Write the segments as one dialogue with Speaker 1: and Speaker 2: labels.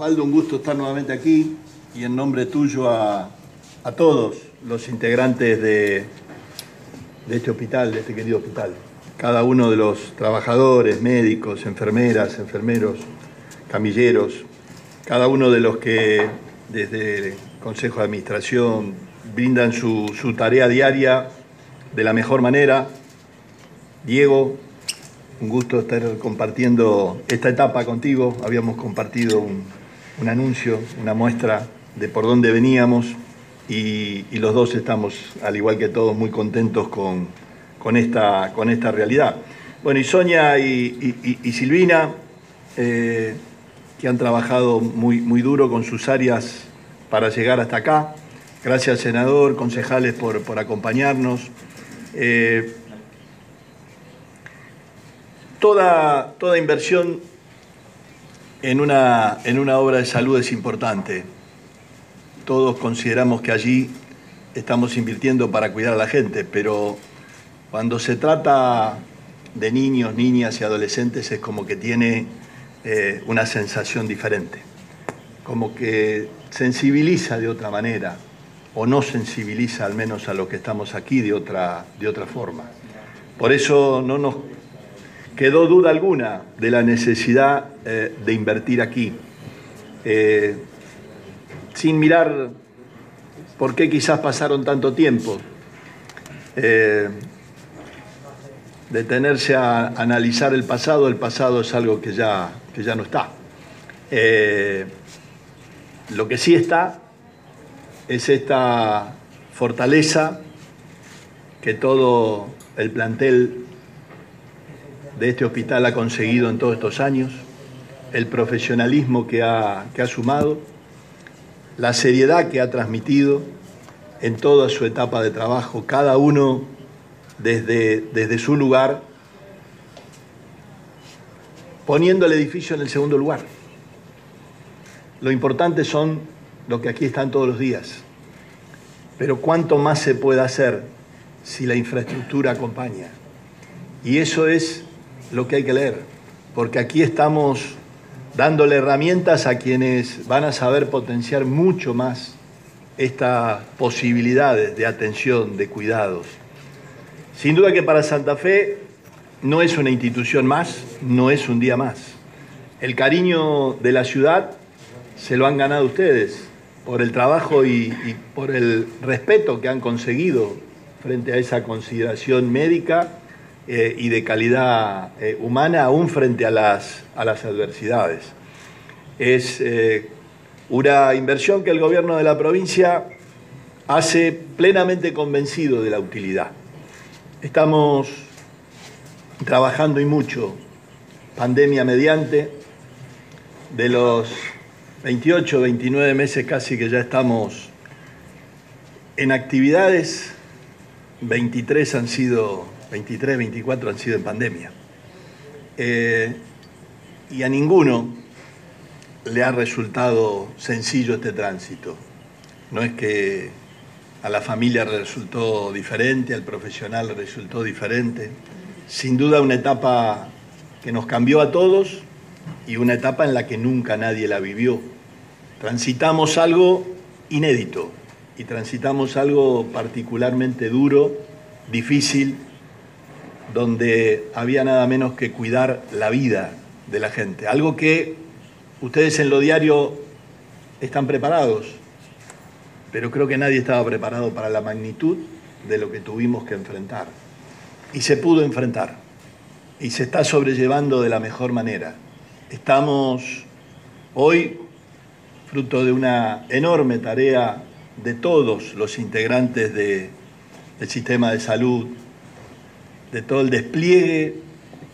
Speaker 1: Osvaldo, un gusto estar nuevamente aquí y en nombre tuyo a, todos los integrantes de, de este hospital, de este querido hospital. Cada uno de los trabajadores, médicos, enfermeras, enfermeros, camilleros, cada uno de los que desde el Consejo de Administración brindan su, su tarea diaria de la mejor manera. Diego, un gusto estar compartiendo esta etapa contigo. Habíamos compartido un, anuncio, una muestra de por dónde veníamos y, los dos estamos, al igual que todos, muy contentos con, esta, con esta realidad. Bueno, y Sonia y, Silvina, eh, que han trabajado muy, muy duro con sus áreas para llegar hasta acá. Gracias, senador, concejales, por, por acompañarnos. Eh, toda, toda inversión en una, en una obra de salud es importante. Todos consideramos que allí estamos invirtiendo para cuidar a la gente, pero cuando se trata de niños, niñas y adolescentes es como que tiene eh, una sensación diferente, como que sensibiliza de otra manera o no sensibiliza al menos a los que estamos aquí de otra, de otra forma. Por eso no nos quedó duda alguna de la necesidad eh, de invertir aquí, eh, sin mirar por qué quizás pasaron tanto tiempo, eh, detenerse a analizar el pasado, el pasado es algo que ya, que ya no está. lo que sí está es esta fortaleza que todo el plantel de este hospital ha conseguido en todos estos años, el profesionalismo que ha, que ha sumado, la seriedad que ha transmitido en toda su etapa de trabajo, cada uno desde, desde su lugar, poniendo el edificio en el segundo lugar. Lo importante son lo que aquí están todos los días, pero cuánto más se puede hacer si la infraestructura acompaña. Y eso es lo que hay que leer, porque aquí estamos dándole herramientas a quienes van a saber potenciar mucho más estas posibilidades de atención, de cuidados. Sin duda que para Santa Fe no es una institución más, no es un día más. El cariño de la ciudad se lo han ganado ustedes por el trabajo y, y por el respeto que han conseguido frente a esa consideración médica eh, y de calidad eh, humana aún frente a las, a las adversidades. Es eh, una inversión que el gobierno de la provincia hace plenamente convencido de la utilidad. Estamos trabajando y mucho, pandemia mediante, de los 28, 29 meses casi que ya estamos en actividades, 23 han sido 23, 24 han sido en pandemia. Eh, y a ninguno le ha resultado sencillo este tránsito. No es que a la familia resultó diferente, al profesional resultó diferente. Sin duda una etapa que nos cambió a todos y una etapa en la que nunca nadie la vivió. Transitamos algo inédito y transitamos algo particularmente duro, difícil donde había nada menos que cuidar la vida de la gente. Algo que ustedes en lo diario están preparados, pero creo que nadie estaba preparado para la magnitud de lo que tuvimos que enfrentar. Y se pudo enfrentar. Y se está sobrellevando de la mejor manera. Estamos hoy, fruto de una enorme tarea de todos los integrantes del sistema de salud, de todo el despliegue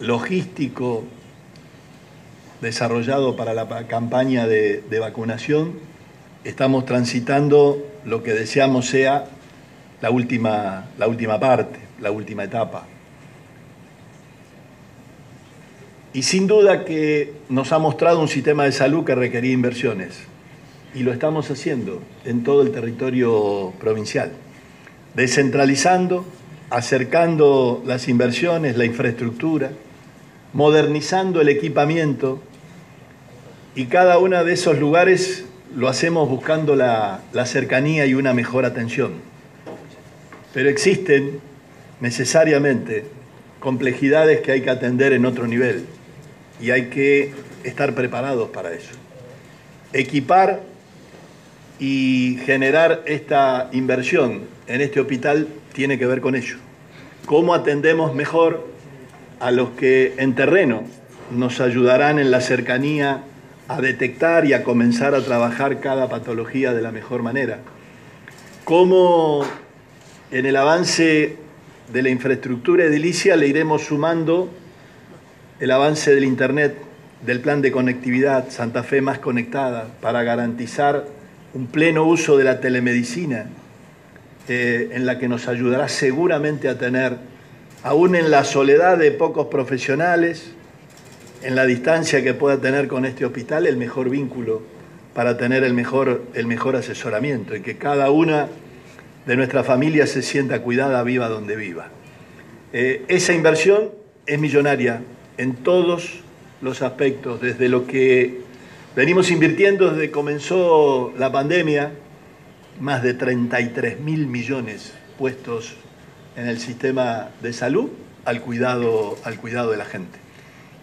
Speaker 1: logístico desarrollado para la campaña de, vacunación, estamos transitando lo que deseamos sea la última, la última parte, la última etapa. Y sin duda que nos ha mostrado un sistema de salud que requería inversiones. Y lo estamos haciendo en todo el territorio provincial. Descentralizando, acercando las inversiones, la infraestructura, modernizando el equipamiento Y cada uno de esos lugares lo hacemos buscando la, la cercanía y una mejor atención. Pero existen necesariamente complejidades que hay que atender en otro nivel y hay que estar preparados para eso. Equipar y generar esta inversión en este hospital tiene que ver con ello. ¿Cómo atendemos mejor a los que en terreno nos ayudarán en la cercanía a detectar y a comenzar a trabajar cada patología de la mejor manera? ¿Cómo en el avance de la infraestructura edilicia le iremos sumando el avance del Internet, del plan de conectividad Santa Fe más conectada para garantizar un pleno uso de la telemedicina, eh, en la que nos ayudará seguramente a tener, aún en la soledad de pocos profesionales, en la distancia que pueda tener con este hospital, el mejor vínculo para tener el mejor, el mejor asesoramiento y que cada una de nuestra familia se sienta cuidada, viva donde viva. Eh, esa inversión es millonaria en todos los aspectos, desde lo que venimos invirtiendo desde que comenzó la pandemia, más de 33 mil millones puestos en el sistema de salud al cuidado, al cuidado de la gente.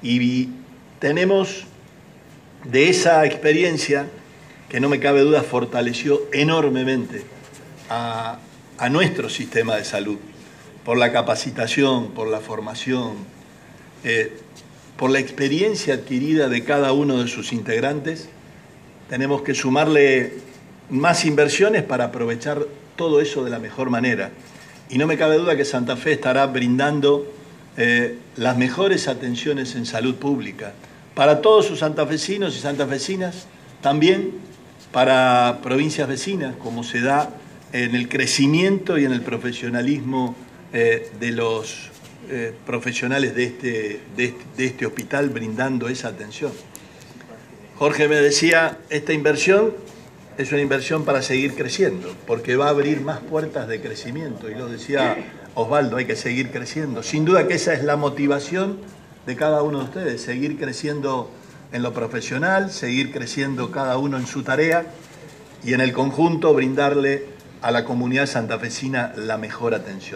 Speaker 1: Y tenemos de esa experiencia, que no me cabe duda fortaleció enormemente a, a nuestro sistema de salud, por la capacitación, por la formación, eh, por la experiencia adquirida de cada uno de sus integrantes, tenemos que sumarle más inversiones para aprovechar todo eso de la mejor manera. Y no me cabe duda que Santa Fe estará brindando eh, las mejores atenciones en salud pública para todos sus santafesinos y santafesinas, también para provincias vecinas, como se da en el crecimiento y en el profesionalismo eh, de los eh, profesionales de este, de de este hospital brindando esa atención. Jorge me decía, esta inversión es una inversión para seguir creciendo, porque va a abrir más puertas de crecimiento. Y lo decía Osvaldo, hay que seguir creciendo. Sin duda que esa es la motivación de cada uno de ustedes, seguir creciendo en lo profesional, seguir creciendo cada uno en su tarea y en el conjunto brindarle a la comunidad santafesina la mejor atención.